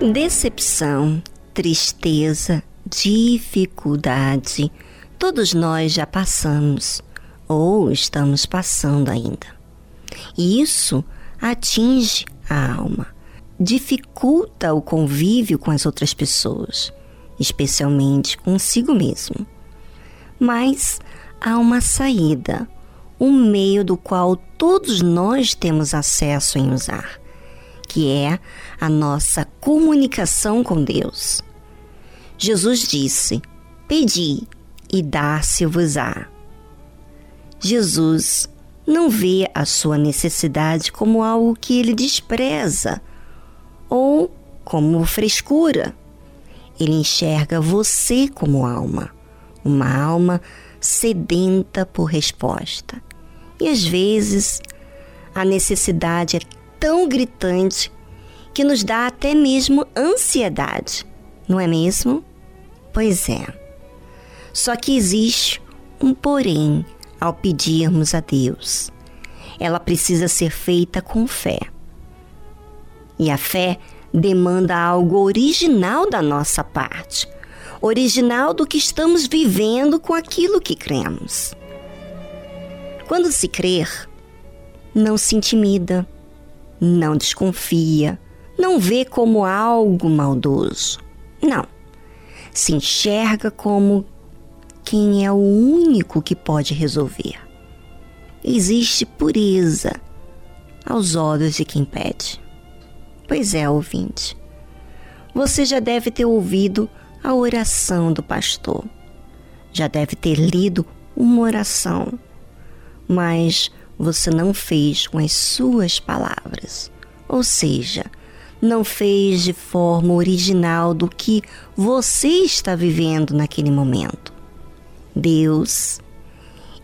Decepção, tristeza, dificuldade, todos nós já passamos ou estamos passando ainda. E isso atinge a alma, dificulta o convívio com as outras pessoas, especialmente consigo mesmo. Mas há uma saída, um meio do qual todos nós temos acesso em usar que é a nossa comunicação com Deus. Jesus disse: Pedi e dar-se-vos-á. Jesus não vê a sua necessidade como algo que ele despreza ou como frescura. Ele enxerga você como alma, uma alma sedenta por resposta. E às vezes a necessidade é tão gritante que nos dá até mesmo ansiedade, não é mesmo? Pois é. Só que existe um porém ao pedirmos a Deus. Ela precisa ser feita com fé. E a fé demanda algo original da nossa parte, original do que estamos vivendo com aquilo que cremos. Quando se crer, não se intimida, não desconfia, não vê como algo maldoso. Não. Se enxerga como quem é o único que pode resolver. Existe pureza aos olhos de quem pede. Pois é, ouvinte. Você já deve ter ouvido a oração do pastor. Já deve ter lido uma oração. Mas você não fez com as suas palavras. Ou seja, não fez de forma original do que você está vivendo naquele momento. Deus,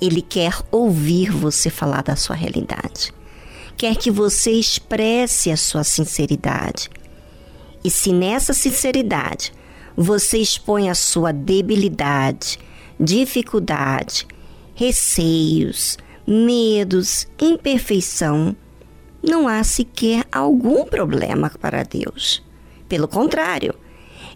Ele quer ouvir você falar da sua realidade. Quer que você expresse a sua sinceridade. E se nessa sinceridade você expõe a sua debilidade, dificuldade, receios, medos, imperfeição, não há sequer algum problema para Deus. Pelo contrário,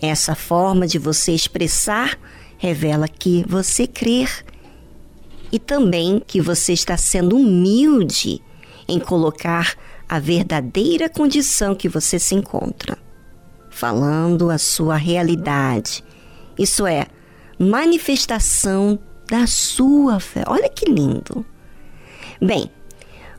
essa forma de você expressar revela que você crer e também que você está sendo humilde em colocar a verdadeira condição que você se encontra, falando a sua realidade. Isso é, manifestação da sua fé. Olha que lindo! Bem,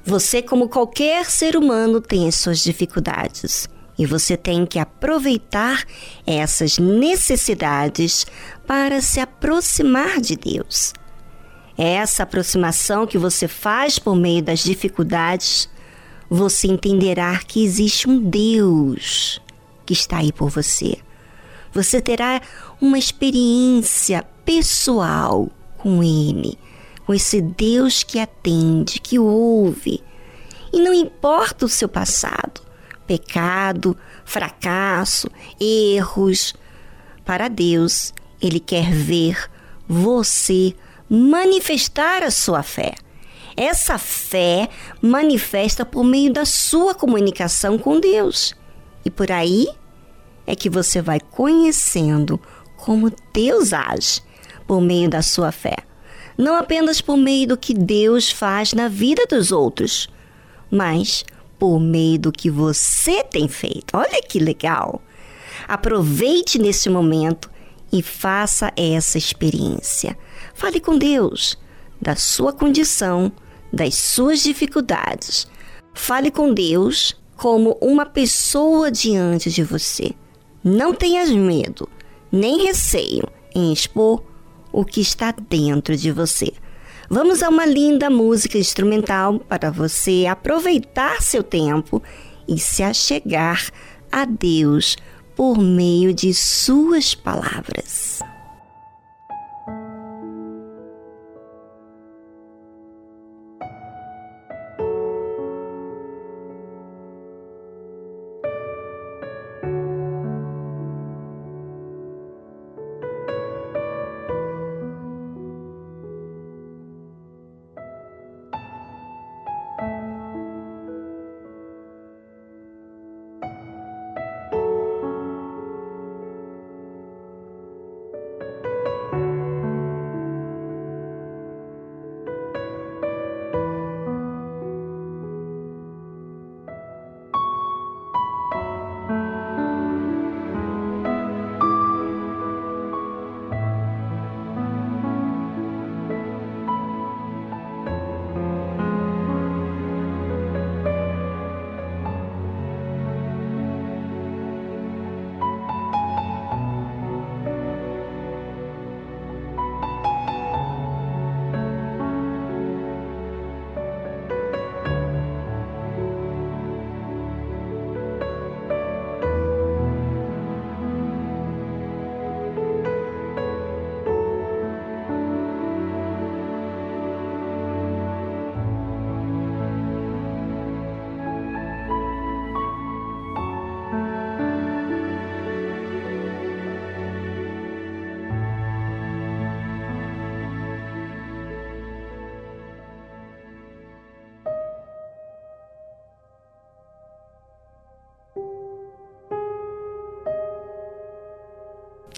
você, como qualquer ser humano, tem as suas dificuldades e você tem que aproveitar essas necessidades para se aproximar de Deus. Essa aproximação que você faz por meio das dificuldades, você entenderá que existe um Deus que está aí por você. Você terá uma experiência pessoal com Ele com esse Deus que atende, que ouve. E não importa o seu passado, pecado, fracasso, erros. Para Deus, Ele quer ver você manifestar a sua fé. Essa fé manifesta por meio da sua comunicação com Deus. E por aí é que você vai conhecendo como Deus age por meio da sua fé não apenas por meio do que Deus faz na vida dos outros, mas por meio do que você tem feito. Olha que legal! Aproveite nesse momento e faça essa experiência. Fale com Deus da sua condição, das suas dificuldades. Fale com Deus como uma pessoa diante de você. Não tenhas medo, nem receio em expor o que está dentro de você. Vamos a uma linda música instrumental para você aproveitar seu tempo e se achegar a Deus por meio de suas palavras.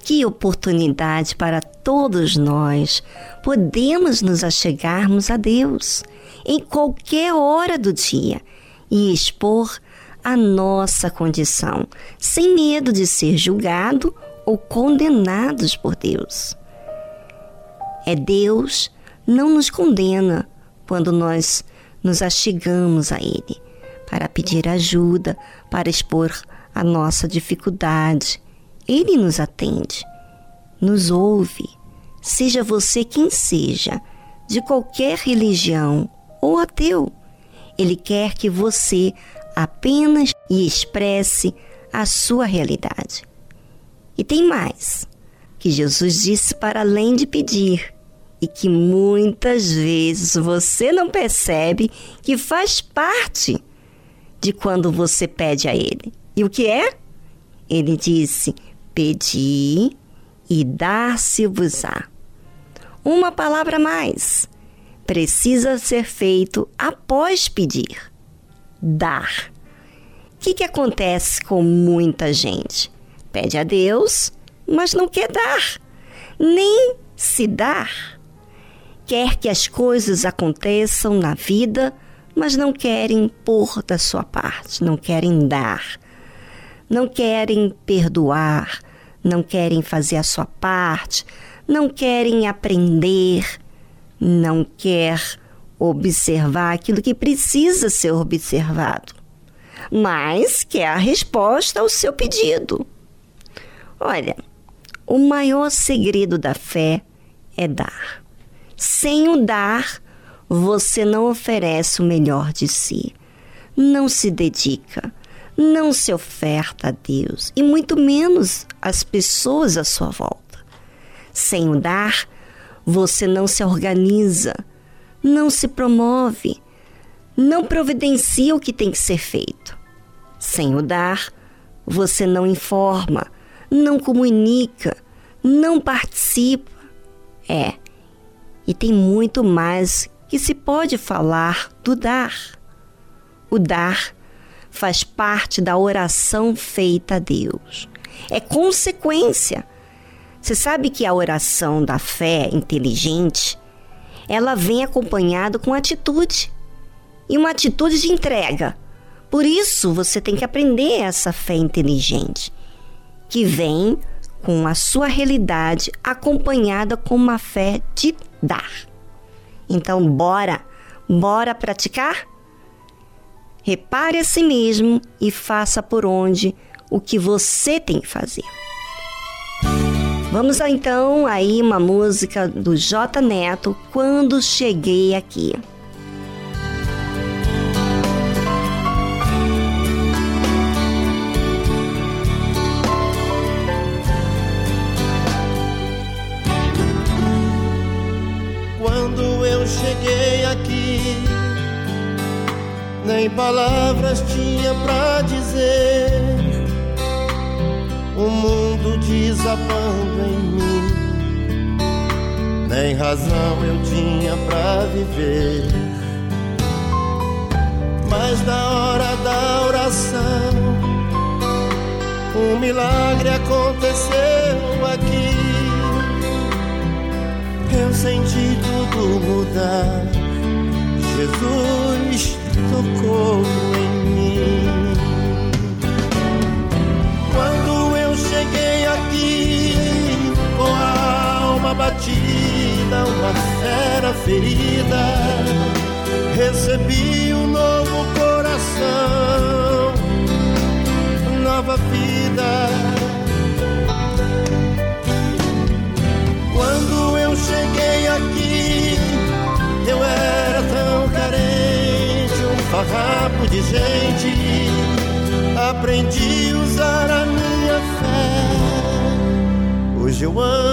Que oportunidade para todos nós podemos nos achegarmos a Deus em qualquer hora do dia e expor a nossa condição, sem medo de ser julgado ou condenados por Deus. É Deus não nos condena quando nós nos achegamos a Ele para pedir ajuda, para expor a nossa dificuldade. Ele nos atende, nos ouve, seja você quem seja, de qualquer religião ou ateu. Ele quer que você apenas expresse a sua realidade. E tem mais, que Jesus disse para além de pedir, e que muitas vezes você não percebe que faz parte de quando você pede a Ele. E o que é? Ele disse: Pedi e dar-se-vos-á. Uma palavra mais precisa ser feito após pedir: dar. O que, que acontece com muita gente? Pede a Deus, mas não quer dar, nem se dar. Quer que as coisas aconteçam na vida, mas não querem pôr da sua parte, não querem dar, não querem perdoar, não querem fazer a sua parte, não querem aprender, não quer observar aquilo que precisa ser observado, mas quer a resposta ao seu pedido. Olha, o maior segredo da fé é dar. Sem o dar, você não oferece o melhor de si. Não se dedica, não se oferta a Deus e muito menos às pessoas à sua volta. Sem o dar, você não se organiza, não se promove, não providencia o que tem que ser feito. Sem o dar, você não informa, não comunica, não participa. É, e tem muito mais que se pode falar do dar. O dar faz parte da oração feita a Deus. É consequência. Você sabe que a oração da fé inteligente, ela vem acompanhada com atitude e uma atitude de entrega. Por isso você tem que aprender essa fé inteligente, que vem com a sua realidade acompanhada com uma fé de dar. Então, bora, bora praticar? Repare a si mesmo e faça por onde o que você tem que fazer. Vamos então aí uma música do J Neto, Quando Cheguei Aqui. Nem palavras tinha pra dizer. O mundo desabando em mim, nem razão eu tinha pra viver. Mas na hora da oração, um milagre aconteceu aqui. Eu senti tudo mudar. Jesus tocou em mim. Quando eu cheguei aqui com a alma batida, uma fera ferida, recebi um novo coração, nova vida. Farrapo de gente, aprendi a usar a minha fé. Hoje eu ando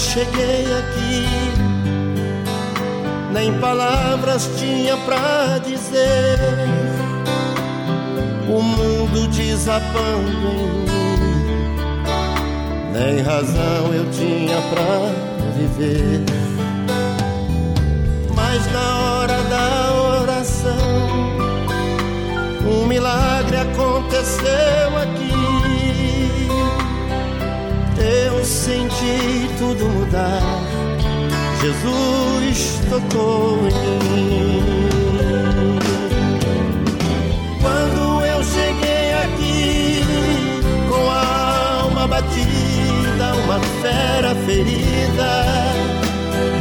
cheguei aqui, nem palavras tinha pra dizer. O mundo desabando em mim, nem razão eu tinha pra viver. Mas na hora da oração, um milagre aconteceu aqui. Senti tudo mudar Jesus tocou em mim. Quando eu cheguei aqui com a alma batida, uma fera ferida,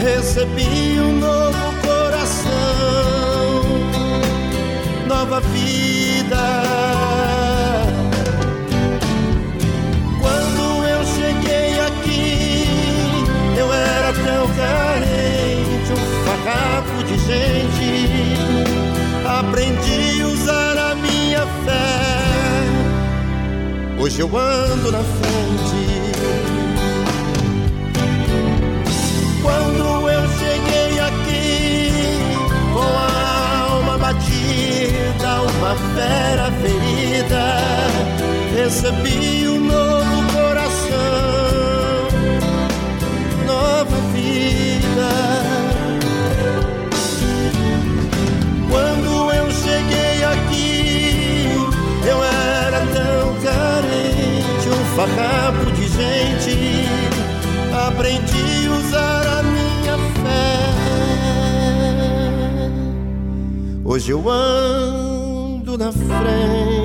recebi um novo Aprendi a usar a minha fé. Hoje eu ando na frente. Quando eu cheguei aqui com a alma batida, uma fera ferida, recebi farrapo de gente. Aprendi a usar a minha fé. Hoje eu ando na frente.